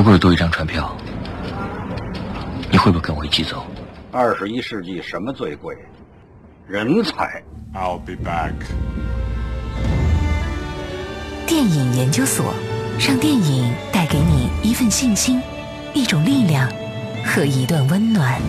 如果有多一张船票，你会不会跟我一起走？二十一世纪什么最贵？人才。I'll be back. 电影研究所，让电影带给你一份信心、一种力量和一段温暖。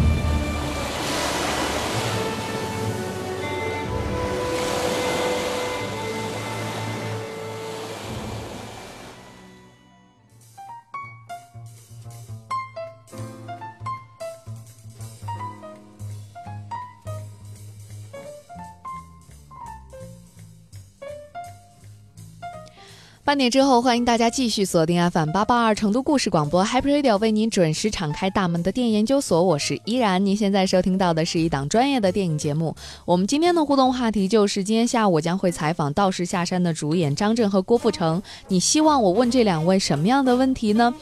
半点之后，欢迎大家继续锁定 FM 八八二成都故事广播 Happy Radio，为您准时敞开大门的电影研究所，我是依然。您现在收听到的是一档专业的电影节目。我们今天的互动话题就是，今天下午我将会采访《道士下山》的主演张震和郭富城。你希望我问这两位什么样的问题呢？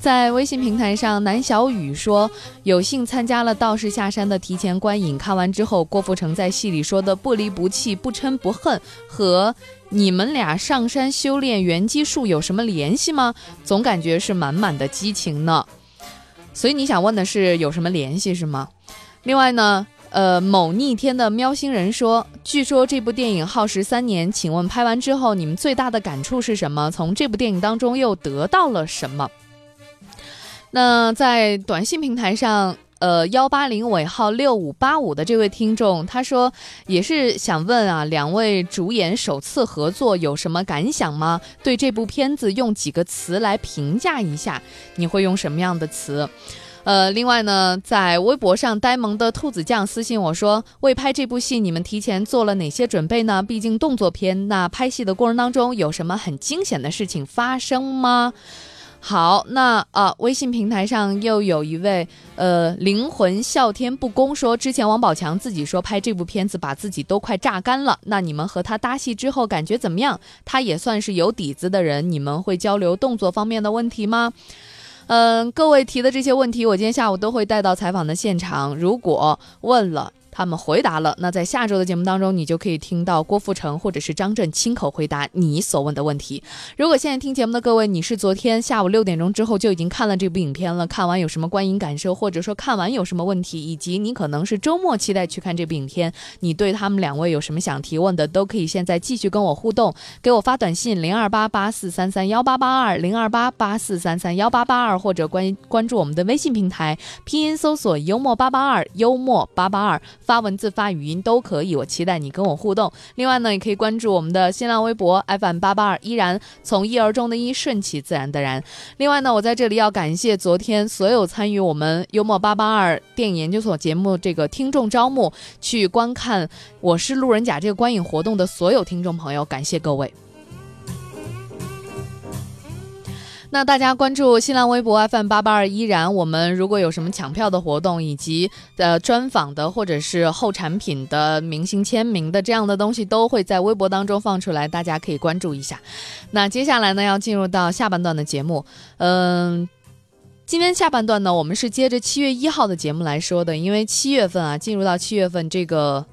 在微信平台上，南小雨说有幸参加了《道士下山》的提前观影，看完之后，郭富城在戏里说的“不离不弃、不嗔不恨”和你们俩上山修炼元基术有什么联系吗？总感觉是满满的激情呢。所以你想问的是有什么联系是吗？另外呢，呃，某逆天的喵星人说，据说这部电影耗时三年，请问拍完之后你们最大的感触是什么？从这部电影当中又得到了什么？那在短信平台上。呃，幺八零尾号六五八五的这位听众，他说也是想问啊，两位主演首次合作有什么感想吗？对这部片子用几个词来评价一下，你会用什么样的词？呃，另外呢，在微博上，呆萌的兔子酱私信我说，为拍这部戏，你们提前做了哪些准备呢？毕竟动作片，那拍戏的过程当中有什么很惊险的事情发生吗？好，那啊，微信平台上又有一位呃灵魂笑天不公说，之前王宝强自己说拍这部片子把自己都快榨干了，那你们和他搭戏之后感觉怎么样？他也算是有底子的人，你们会交流动作方面的问题吗？嗯、各位提的这些问题，我今天下午都会带到采访的现场。如果问了，他们回答了，那在下周的节目当中，你就可以听到郭富城或者是张震亲口回答你所问的问题。如果现在听节目的各位，你是昨天下午六点钟之后就已经看了这部影片了，看完有什么观影感受，或者说看完有什么问题，以及你可能是周末期待去看这部影片，你对他们两位有什么想提问的，都可以现在继续跟我互动，给我发短信零二八八四三三幺八八二零二八八四三三幺八八二，或者关关注我们的微信平台，拼音搜索幽默八八二幽默八八二。发文字、发语音都可以，我期待你跟我互动。另外呢，也可以关注我们的新浪微博 FM 八八二，依然从一而终的一，顺其自然的然。另外呢，我在这里要感谢昨天所有参与我们幽默八八二电影研究所节目这个听众招募去观看《我是路人甲》这个观影活动的所有听众朋友，感谢各位。那大家关注新浪微博 FM 八八二依然，我们如果有什么抢票的活动，以及呃专访的或者是后产品的明星签名的这样的东西，都会在微博当中放出来，大家可以关注一下。那接下来呢，要进入到下半段的节目，嗯、今天下半段呢，我们是接着七月一号的节目来说的，因为七月份啊，进入到七月份这个。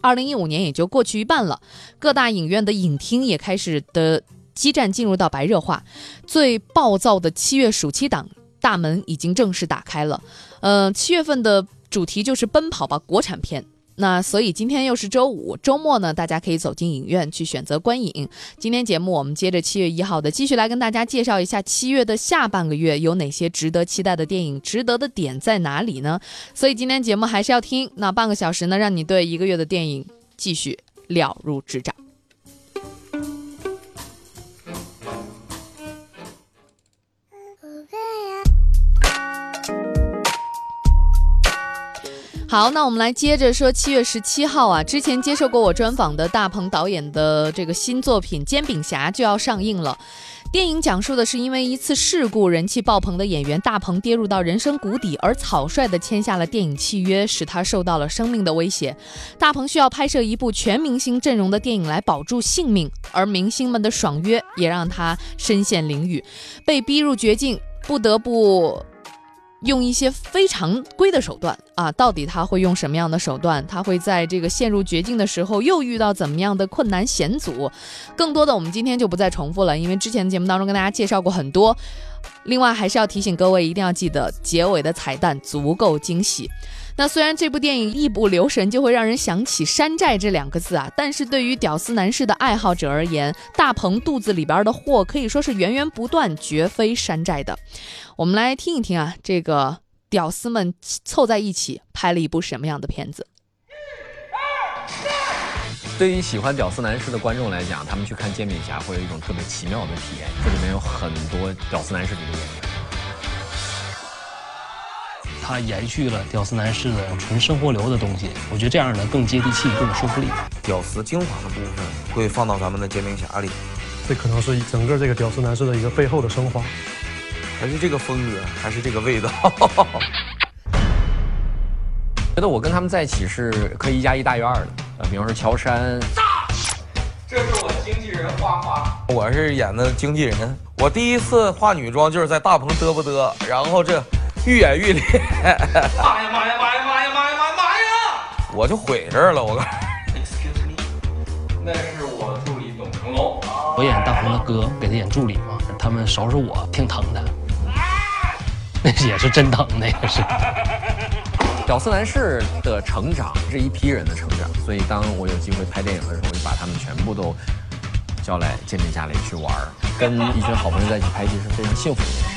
二零一五年也就过去一半了，各大影院的影厅也开始的激战进入到白热化，最暴躁的七月暑期档大门已经正式打开了。呃，七月份的主题就是奔跑吧国产片。那所以今天又是周五，周末呢，大家可以走进影院去选择观影。今天节目我们接着七月一号的，继续来跟大家介绍一下七月的下半个月有哪些值得期待的电影，值得的点在哪里呢？所以今天节目还是要听，那半个小时呢，让你对一个月的电影继续了如指掌。好，那我们来接着说七月十七号啊，之前接受过我专访的大鹏导演的这个新作品《煎饼侠》就要上映了。电影讲述的是因为一次事故，人气爆棚的演员大鹏跌入到人生谷底，而草率地签下了电影契约，使他受到了生命的威胁。大鹏需要拍摄一部全明星阵容的电影来保住性命，而明星们的爽约也让他身陷囹圄，被逼入绝境，不得不。用一些非常规的手段啊，到底他会用什么样的手段？他会在这个陷入绝境的时候又遇到怎么样的困难险阻？更多的我们今天就不再重复了，因为之前的节目当中跟大家介绍过很多。另外还是要提醒各位，一定要记得结尾的彩蛋足够惊喜。那虽然这部电影一不留神就会让人想起山寨这两个字啊，但是对于屌丝男士的爱好者而言，大鹏肚子里边的货可以说是源源不断，绝非山寨的。我们来听一听啊，这个屌丝们凑在一起拍了一部什么样的片子？对于喜欢屌丝男士的观众来讲，他们去看《煎饼侠》会有一种特别奇妙的体验。这里面有很多屌丝男士里的演员。它延续了屌丝男士的纯生活流的东西，我觉得这样呢更接地气、更有说服力。屌丝精华的部分会放到咱们的煎饼侠里，这可能是整个这个屌丝男士的一个背后的升华，还是这个风格，还是这个味道。觉得我跟他们在一起是可以一加一大于二的。呃，比方说乔杉，这是我经纪人花花，我是演的经纪人。我第一次化女装就是在大棚嘚不嘚，然后这。愈演愈烈，妈呀妈呀妈呀妈呀妈呀妈呀妈呀！我就毁这儿了，我告诉你。那是我助理董成龙，我演大鹏的哥，给他演助理嘛。他们收拾我，挺疼的，那也是真疼，那也是。屌丝男士的成长，这一批人的成长，所以当我有机会拍电影的时候，我就把他们全部都叫来煎饼家里去玩儿，跟一群好朋友在一起拍戏是非常幸福的。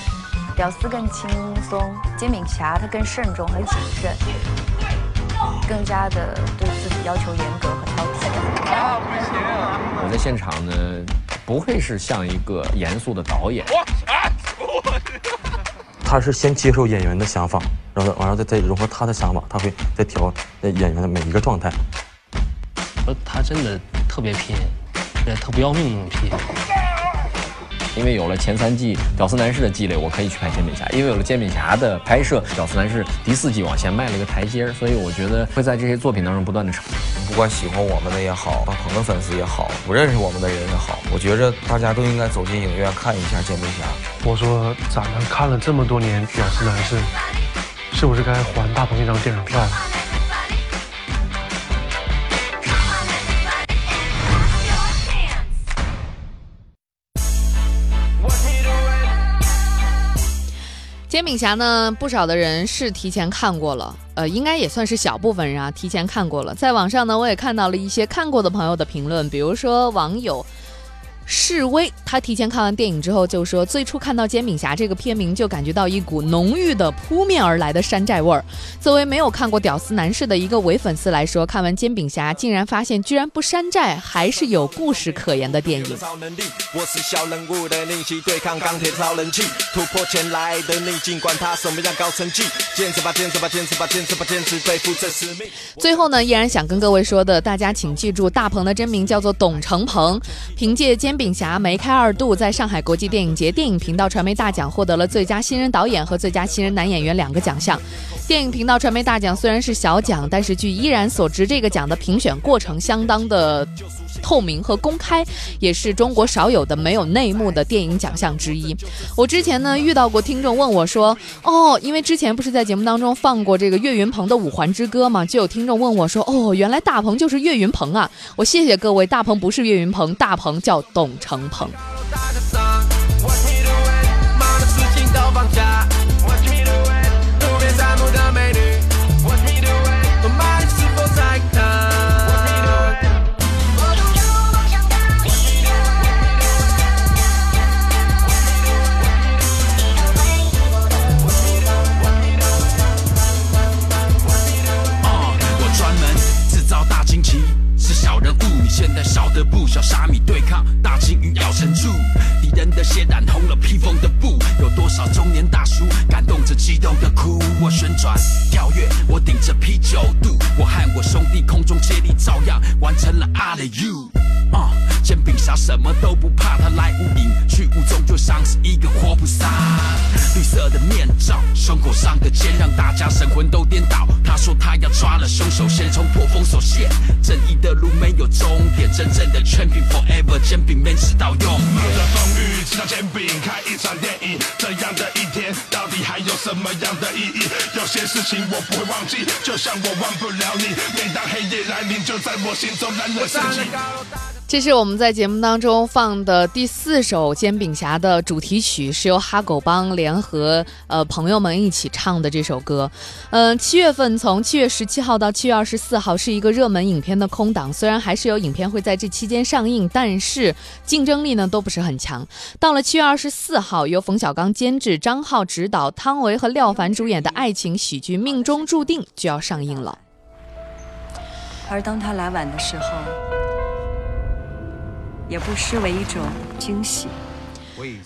屌丝更轻松，煎饼侠他更慎重和谨慎，更加的对自己要求严格和挑剔。啊，不行我在现场呢，不会是像一个严肃的导演。他是先接受演员的想法，然后完了再再融合他的想法，他会再调演员的每一个状态。他真的特别拼，也特不要命那种拼。因为有了前三季《屌丝男士》的积累，我可以去拍《煎饼侠》。因为有了《煎饼侠》的拍摄，《屌丝男士》第四季往前迈了一个台阶，所以我觉得会在这些作品当中不断的成长。不管喜欢我们的也好，大鹏的粉丝也好，不认识我们的人也好，我觉着大家都应该走进影院看一下《煎饼侠》。我说，咱们看了这么多年《屌丝男士》，是不是该还大鹏一张电影票了？煎饼侠呢，不少的人是提前看过了，呃，应该也算是小部分人啊，提前看过了。在网上呢，我也看到了一些看过的朋友的评论，比如说网友。示威，他提前看完电影之后就说，最初看到《煎饼侠》这个片名就感觉到一股浓郁的扑面而来的山寨味儿。作为没有看过《屌丝男士》的一个伪粉丝来说，看完《煎饼侠》竟然发现居然不山寨，还是有故事可言的电影。我是小人物的逆袭，对抗钢铁超人气，突破前来的逆境，管他什么样高成绩，坚持吧，坚持吧，坚持吧，坚持吧，坚持背负这使命。最后呢，依然想跟各位说的，大家请记住，大鹏的真名叫做董成鹏，凭借《煎影侠》梅开二度，在上海国际电影节电影频道传媒大奖获得了最佳新人导演和最佳新人男演员两个奖项。电影频道传媒大奖虽然是小奖，但是据依然所知，这个奖的评选过程相当的透明和公开，也是中国少有的没有内幕的电影奖项之一。我之前呢遇到过听众问我说：“哦，因为之前不是在节目当中放过这个岳云鹏的《五环之歌》吗？就有听众问我说：‘哦，原来大鹏就是岳云鹏啊！’我谢谢各位，大鹏不是岳云鹏，大鹏叫董成鹏。现在少得不少，沙米对抗大鲸鱼咬成柱，敌人的血染红了披风的布，有多少中年大叔感动？激动的哭，我旋转跳跃，我顶着啤酒肚，我和我兄弟空中接力照样完成了阿里 U。啊，煎饼侠什么都不怕，他来无影去无踪，就像是一个活菩萨。绿色的面罩，胸口上的肩让大家神魂都颠倒。他说他要抓了凶手，先冲破封锁线。正义的路没有终点，真正的 champion forever，煎饼面吃到用，冒着。风雨吃到煎饼，看一场电影，这样的一天到底还有？什么样的意义？有些事情我不会忘记，就像我忘不了你。每当黑夜来临，就在我心中燃了生机。这是我们在节目当中放的第四首《煎饼侠》的主题曲，是由哈狗帮联合呃朋友们一起唱的这首歌。嗯，七月份从七月十七号到七月二十四号是一个热门影片的空档，虽然还是有影片会在这期间上映，但是竞争力呢都不是很强。到了七月二十四号，由冯小刚监制、张浩执导、汤唯和廖凡主演的爱情喜剧《命中注定》就要上映了。而当他来晚的时候。也不失为一种惊喜。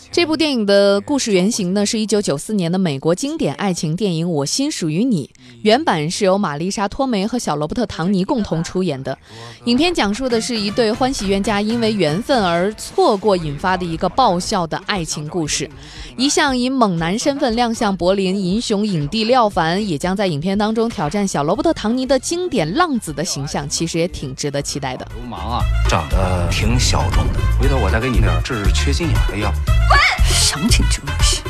这部电影的故事原型呢，是一九九四年的美国经典爱情电影《我心属于你》。原版是由玛丽莎·托梅和小罗伯特·唐尼共同出演的。影片讲述的是一对欢喜冤家因为缘分而错过引发的一个爆笑的爱情故事。一向以猛男身份亮相柏林银熊影帝廖凡，也将在影片当中挑战小罗伯特·唐尼的经典浪子的形象，其实也挺值得期待的。流氓啊，长得挺小众的，回头我再给你点治缺心眼的药。滚！想请就行。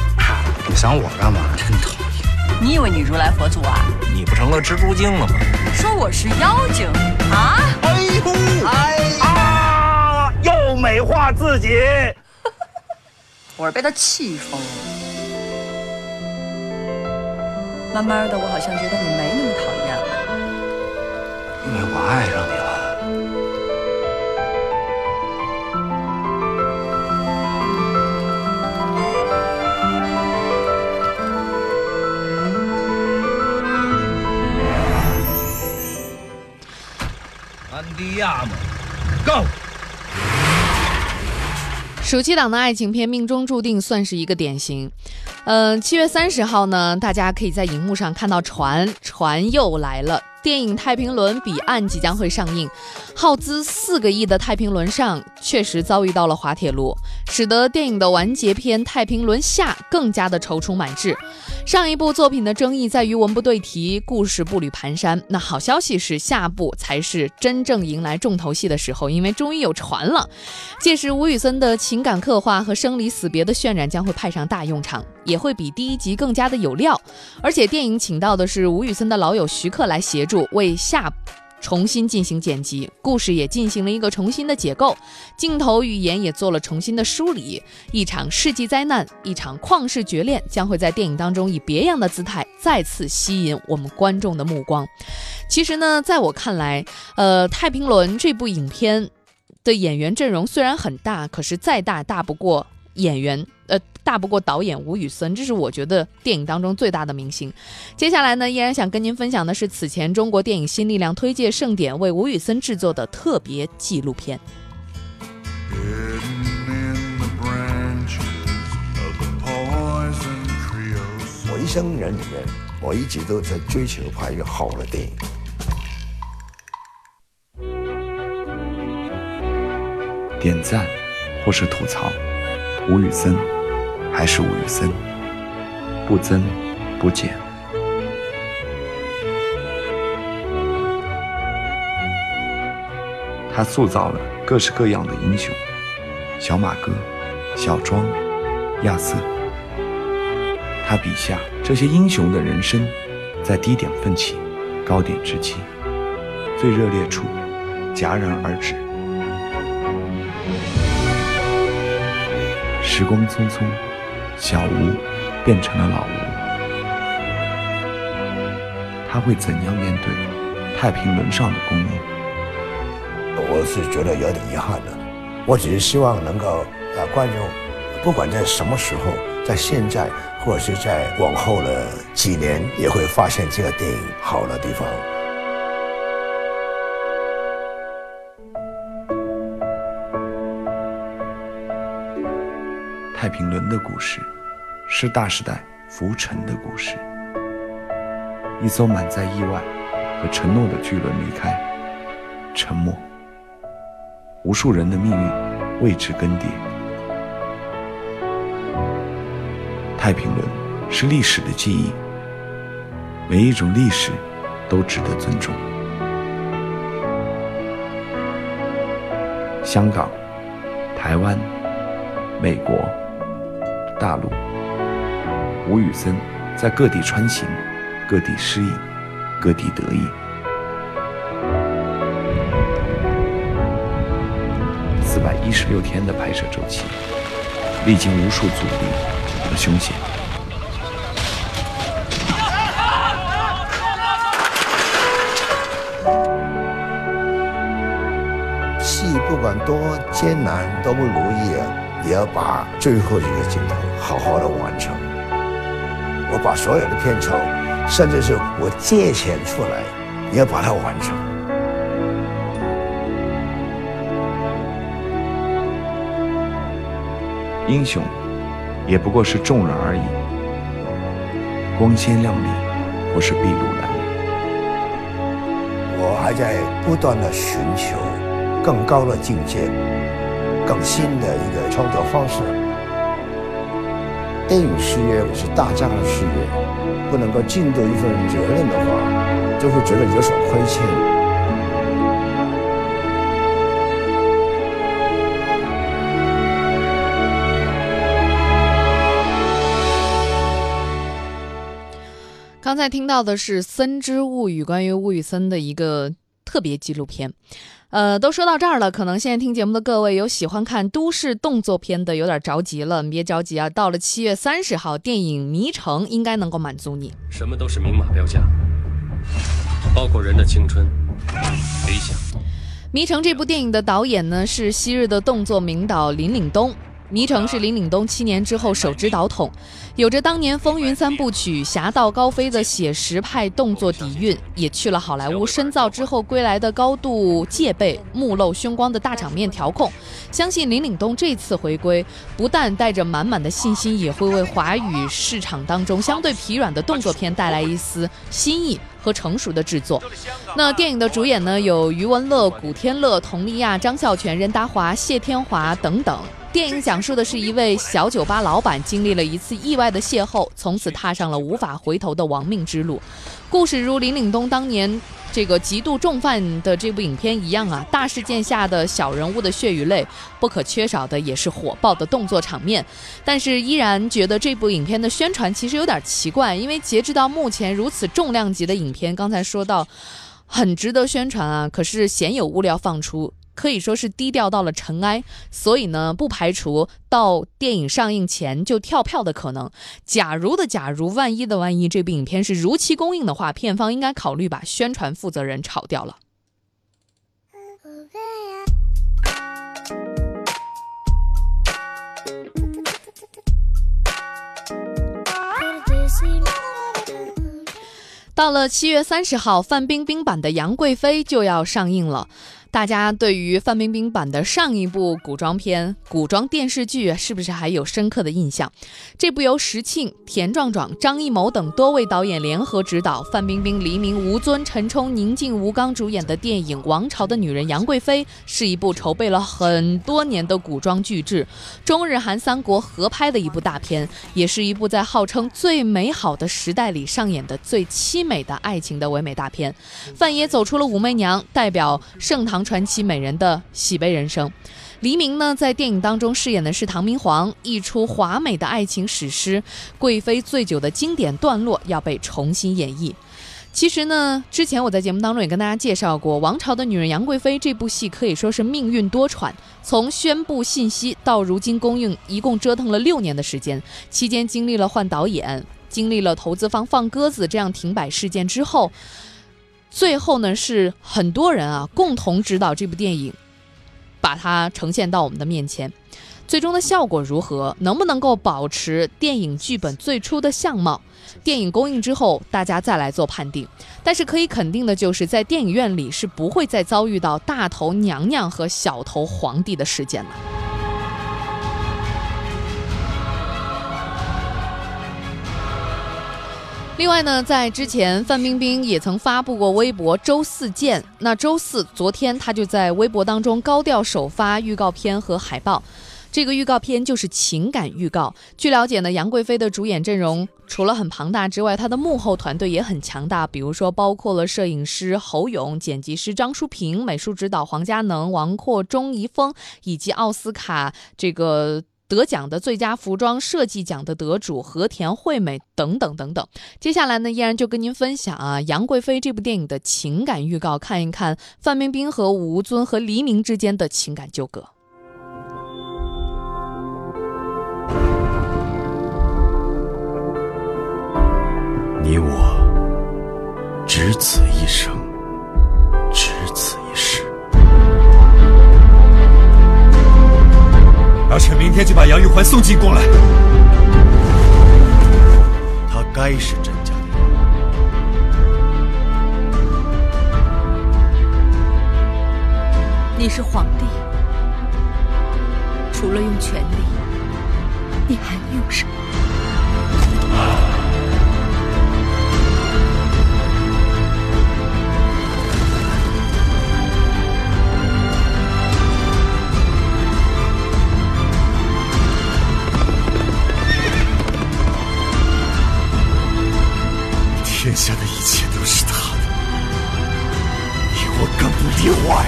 你想我干嘛？真讨厌！你以为你如来佛祖啊？你不成了蜘蛛精了吗？说我是妖精啊？哎呦！哎啊！又美化自己。我是被他气疯了。慢慢的，我好像觉得你没那么讨厌了。因为我爱上你了。安迪亚姆，Go！暑期档的爱情片《命中注定》算是一个典型。嗯，七月三十号呢，大家可以在荧幕上看到船，船又来了。电影《太平轮》彼岸即将会上映，耗资四个亿的太平轮上确实遭遇到了滑铁卢，使得电影的完结篇《太平轮下》更加的踌躇满志。上一部作品的争议在于文不对题，故事步履蹒跚。那好消息是，下部才是真正迎来重头戏的时候，因为终于有船了。届时，吴宇森的情感刻画和生离死别的渲染将会派上大用场，也会比第一集更加的有料。而且，电影请到的是吴宇森的老友徐克来协助，为下。重新进行剪辑，故事也进行了一个重新的解构，镜头语言也做了重新的梳理。一场世纪灾难，一场旷世绝恋，将会在电影当中以别样的姿态再次吸引我们观众的目光。其实呢，在我看来，呃，《太平轮》这部影片的演员阵容虽然很大，可是再大大不过演员。呃，大不过导演吴宇森，这是我觉得电影当中最大的明星。接下来呢，依然想跟您分享的是此前中国电影新力量推介盛典为吴宇森制作的特别纪录片。我一生人里面，我一直都在追求拍一个好的电影。点赞，或是吐槽，吴宇森。还是吴宇森，不增不减。他塑造了各式各样的英雄，小马哥、小庄、亚瑟。他笔下这些英雄的人生，在低点奋起，高点至极，最热烈处戛然而止。时光匆匆。小吴变成了老吴，他会怎样面对太平轮上的公映？我是觉得有点遗憾的。我只是希望能够，啊，观众不管在什么时候，在现在或者是在往后的几年，也会发现这个电影好的地方。太平轮的故事，是大时代浮沉的故事。一艘满载意外和承诺的巨轮离开，沉没。无数人的命运为之更迭。太平轮是历史的记忆，每一种历史都值得尊重。香港、台湾、美国。大陆，吴宇森在各地穿行，各地失意，各地得意。四百一十六天的拍摄周期，历经无数阻力和凶险。戏不管多艰难、多不如意啊，也要把最后一个镜头好好的完成。我把所有的片酬，甚至是我借钱出来，也要把它完成。英雄，也不过是众人而已。光鲜亮丽，不是筚路蓝缕。我还在不断的寻求更高的境界，更新的一个创作方式。电影事业是大家的事业，不能够尽到一份责任的话，就会觉得有所亏欠。刚才听到的是《森之物语》，关于吴宇森的一个特别纪录片。呃，都说到这儿了，可能现在听节目的各位有喜欢看都市动作片的，有点着急了。你别着急啊，到了七月三十号，电影《迷城》应该能够满足你。什么都是明码标价，包括人的青春、理想。《迷城》这部电影的导演呢是昔日的动作名导林岭东。《迷城》是林岭东七年之后首支导筒，有着当年风云三部曲《侠盗高飞》的写实派动作底蕴，也去了好莱坞深造之后归来的高度戒备、目露凶光的大场面调控。相信林岭东这次回归，不但带着满满的信心，也会为华语市场当中相对疲软的动作片带来一丝新意和成熟的制作。那电影的主演呢，有余文乐、古天乐、佟丽娅、张孝全、任达华、谢天华等等。电影讲述的是一位小酒吧老板经历了一次意外的邂逅，从此踏上了无法回头的亡命之路。故事如林岭东当年这个极度重犯的这部影片一样啊，大事件下的小人物的血与泪，不可缺少的也是火爆的动作场面。但是依然觉得这部影片的宣传其实有点奇怪，因为截止到目前，如此重量级的影片，刚才说到很值得宣传啊，可是鲜有物料放出。可以说是低调到了尘埃，所以呢，不排除到电影上映前就跳票的可能。假如的假如，万一的万一，这部影片是如期公映的话，片方应该考虑把宣传负责人炒掉了。到了七月三十号，范冰冰版的《杨贵妃》就要上映了。大家对于范冰冰版的上一部古装片、古装电视剧是不是还有深刻的印象？这部由石庆、田壮壮、张艺谋等多位导演联合执导，范冰冰、黎明、吴尊、陈冲、宁静、吴刚主演的电影《王朝的女人杨贵妃》，是一部筹备了很多年的古装巨制，中日韩三国合拍的一部大片，也是一部在号称最美好的时代里上演的最凄美的爱情的唯美大片。范爷走出了武媚娘，代表盛唐。传奇美人的喜悲人生，黎明呢在电影当中饰演的是唐明皇，一出华美的爱情史诗，贵妃醉酒的经典段落要被重新演绎。其实呢，之前我在节目当中也跟大家介绍过，《王朝的女人杨贵妃》这部戏可以说是命运多舛，从宣布信息到如今公映，一共折腾了六年的时间，期间经历了换导演，经历了投资方放鸽子这样停摆事件之后。最后呢，是很多人啊共同指导这部电影，把它呈现到我们的面前。最终的效果如何，能不能够保持电影剧本最初的相貌？电影公映之后，大家再来做判定。但是可以肯定的就是，在电影院里是不会再遭遇到大头娘娘和小头皇帝的事件了。另外呢，在之前，范冰冰也曾发布过微博“周四见”。那周四，昨天她就在微博当中高调首发预告片和海报。这个预告片就是情感预告。据了解呢，杨贵妃的主演阵容除了很庞大之外，她的幕后团队也很强大。比如说，包括了摄影师侯勇、剪辑师张淑平、美术指导黄佳能、王阔、钟怡峰，以及奥斯卡这个。得奖的最佳服装设计奖的得主和田惠美等等等等。接下来呢，依然就跟您分享啊，《杨贵妃》这部电影的情感预告，看一看范冰冰和吴尊和黎明之间的情感纠葛。你我只此一生，明天就把杨玉环送进宫来。她该是甄家的人。你是皇帝，除了用权力，你还能用什么？下的一切都是他的，你我更不例外。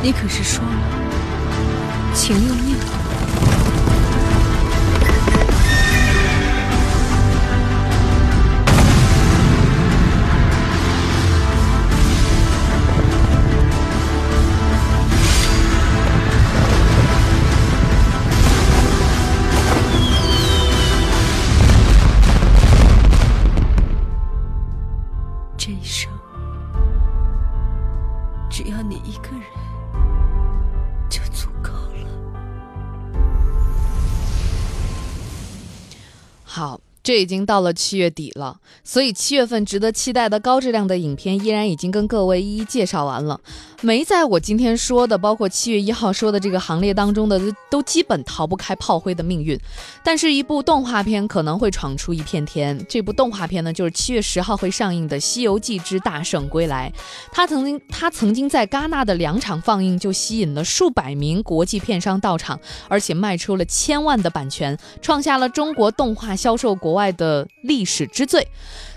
你可是说了情用命？这已经到了七月底了，所以七月份值得期待的高质量的影片依然已经跟各位一一介绍完了。没在我今天说的，包括七月一号说的这个行列当中的，都基本逃不开炮灰的命运。但是，一部动画片可能会闯出一片天。这部动画片呢，就是七月十号会上映的《西游记之大圣归来》。它曾经，它曾经在戛纳的两场放映就吸引了数百名国际片商到场，而且卖出了千万的版权，创下了中国动画销售国外爱的历史之最。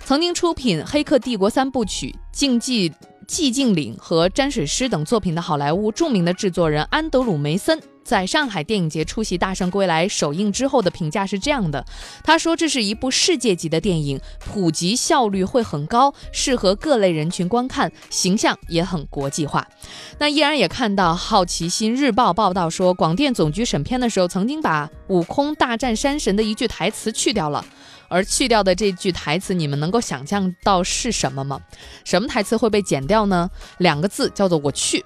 曾经出品《黑客帝国》三部曲、《竞技》。《寂静岭》和《沾水师》等作品的好莱坞著名的制作人安德鲁·梅森，在上海电影节出席《大圣归来》首映之后的评价是这样的：他说这是一部世界级的电影，普及效率会很高，适合各类人群观看，形象也很国际化。那依然也看到《好奇心日报》报道说，广电总局审片的时候，曾经把“悟空大战山神”的一句台词去掉了。而去掉的这句台词，你们能够想象到是什么吗？什么台词会被剪掉呢？两个字叫做“我去”。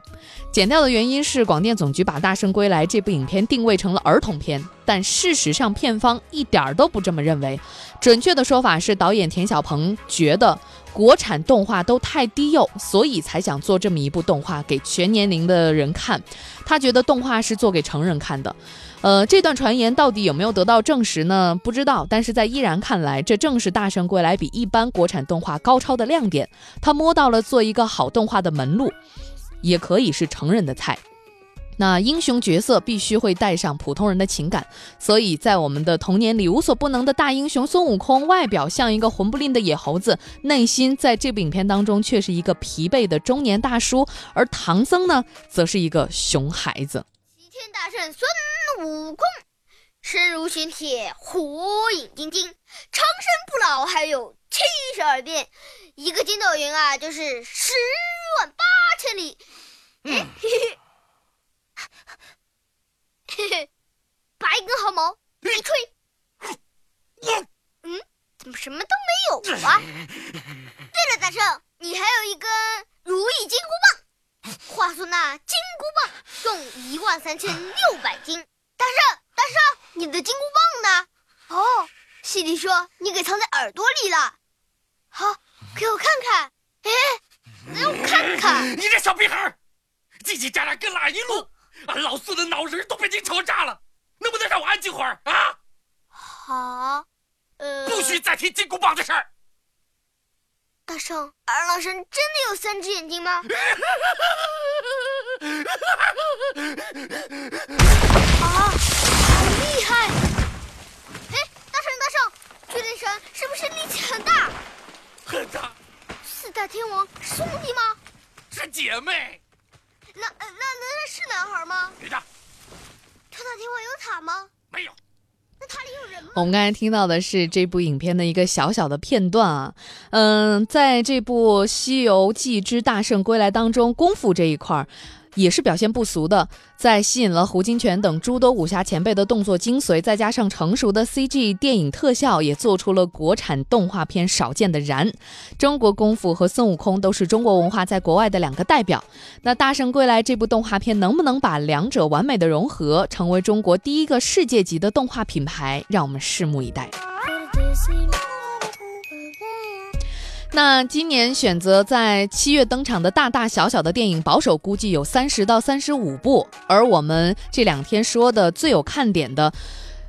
剪掉的原因是广电总局把《大圣归来》这部影片定位成了儿童片，但事实上片方一点儿都不这么认为。准确的说法是，导演田晓鹏觉得国产动画都太低幼，所以才想做这么一部动画给全年龄的人看。他觉得动画是做给成人看的。呃，这段传言到底有没有得到证实呢？不知道。但是在依然看来，这正是《大圣归来》比一般国产动画高超的亮点。他摸到了做一个好动画的门路，也可以是成人的菜。那英雄角色必须会带上普通人的情感，所以在我们的童年里无所不能的大英雄孙悟空，外表像一个混不吝的野猴子，内心在这部影片当中却是一个疲惫的中年大叔。而唐僧呢，则是一个熊孩子。齐天大圣孙悟空，身如玄铁，火眼金睛，长生不老，还有七十二变，一个筋斗云啊，就是十万八千里。嗯，嘿嘿。嘿嘿，拔一根毫毛，一吹。嗯，怎么什么都没有啊？对了，大圣，你还有一根如意金箍棒。话说那金箍棒重一万三千六百斤。大圣，大圣，你的金箍棒呢？哦，西迪说你给藏在耳朵里了。好，给我看看。哎，让我看看。你这小屁孩，叽叽喳喳跟哪一路？俺老四的脑仁都被你吵炸了，能不能让我安静会儿啊？好，呃，不许再提金箍棒的事儿。大圣，二郎神真的有三只眼睛吗？啊，好厉害！哎，大圣大圣，巨灵神是不是力气很大？很大。四大天王是兄弟吗？是姐妹。那那那是男孩塔吗？没有。那塔里有人吗？我们刚才听到的是这部影片的一个小小的片段啊，嗯，在这部《西游记之大圣归来》当中，功夫这一块儿。也是表现不俗的，在吸引了胡金铨等诸多武侠前辈的动作精髓，再加上成熟的 CG 电影特效，也做出了国产动画片少见的燃。中国功夫和孙悟空都是中国文化在国外的两个代表。那《大圣归来》这部动画片能不能把两者完美的融合，成为中国第一个世界级的动画品牌？让我们拭目以待。那今年选择在七月登场的大大小小的电影，保守估计有三十到三十五部，而我们这两天说的最有看点的。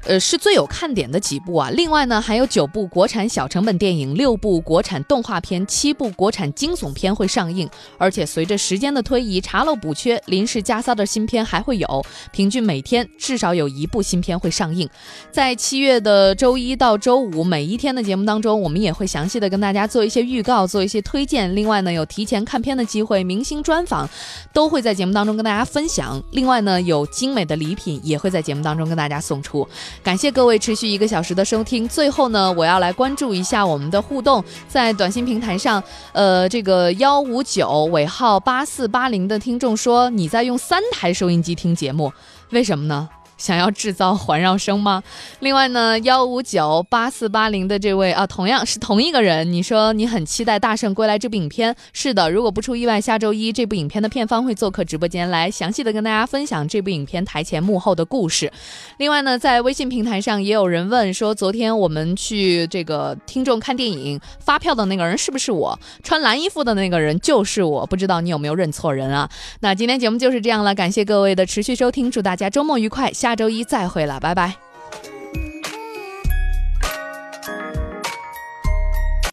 呃，是最有看点的几部啊。另外呢，还有九部国产小成本电影，六部国产动画片，七部国产惊悚片会上映。而且随着时间的推移，查漏补缺，临时加塞的新片还会有。平均每天至少有一部新片会上映。在七月的周一到周五每一天的节目当中，我们也会详细的跟大家做一些预告，做一些推荐。另外呢，有提前看片的机会，明星专访都会在节目当中跟大家分享。另外呢，有精美的礼品也会在节目当中跟大家送出。感谢各位持续一个小时的收听。最后呢，我要来关注一下我们的互动，在短信平台上，呃，这个幺五九尾号八四八零的听众说，你在用三台收音机听节目，为什么呢？想要制造环绕声吗？另外呢，幺五九八四八零的这位啊，同样是同一个人。你说你很期待《大圣归来》这部影片，是的。如果不出意外，下周一这部影片的片方会做客直播间，来详细的跟大家分享这部影片台前幕后的故事。另外呢，在微信平台上也有人问说，昨天我们去这个听众看电影发票的那个人是不是我？穿蓝衣服的那个人就是我，不知道你有没有认错人啊？那今天节目就是这样了，感谢各位的持续收听，祝大家周末愉快，下。下周一再会了，拜拜。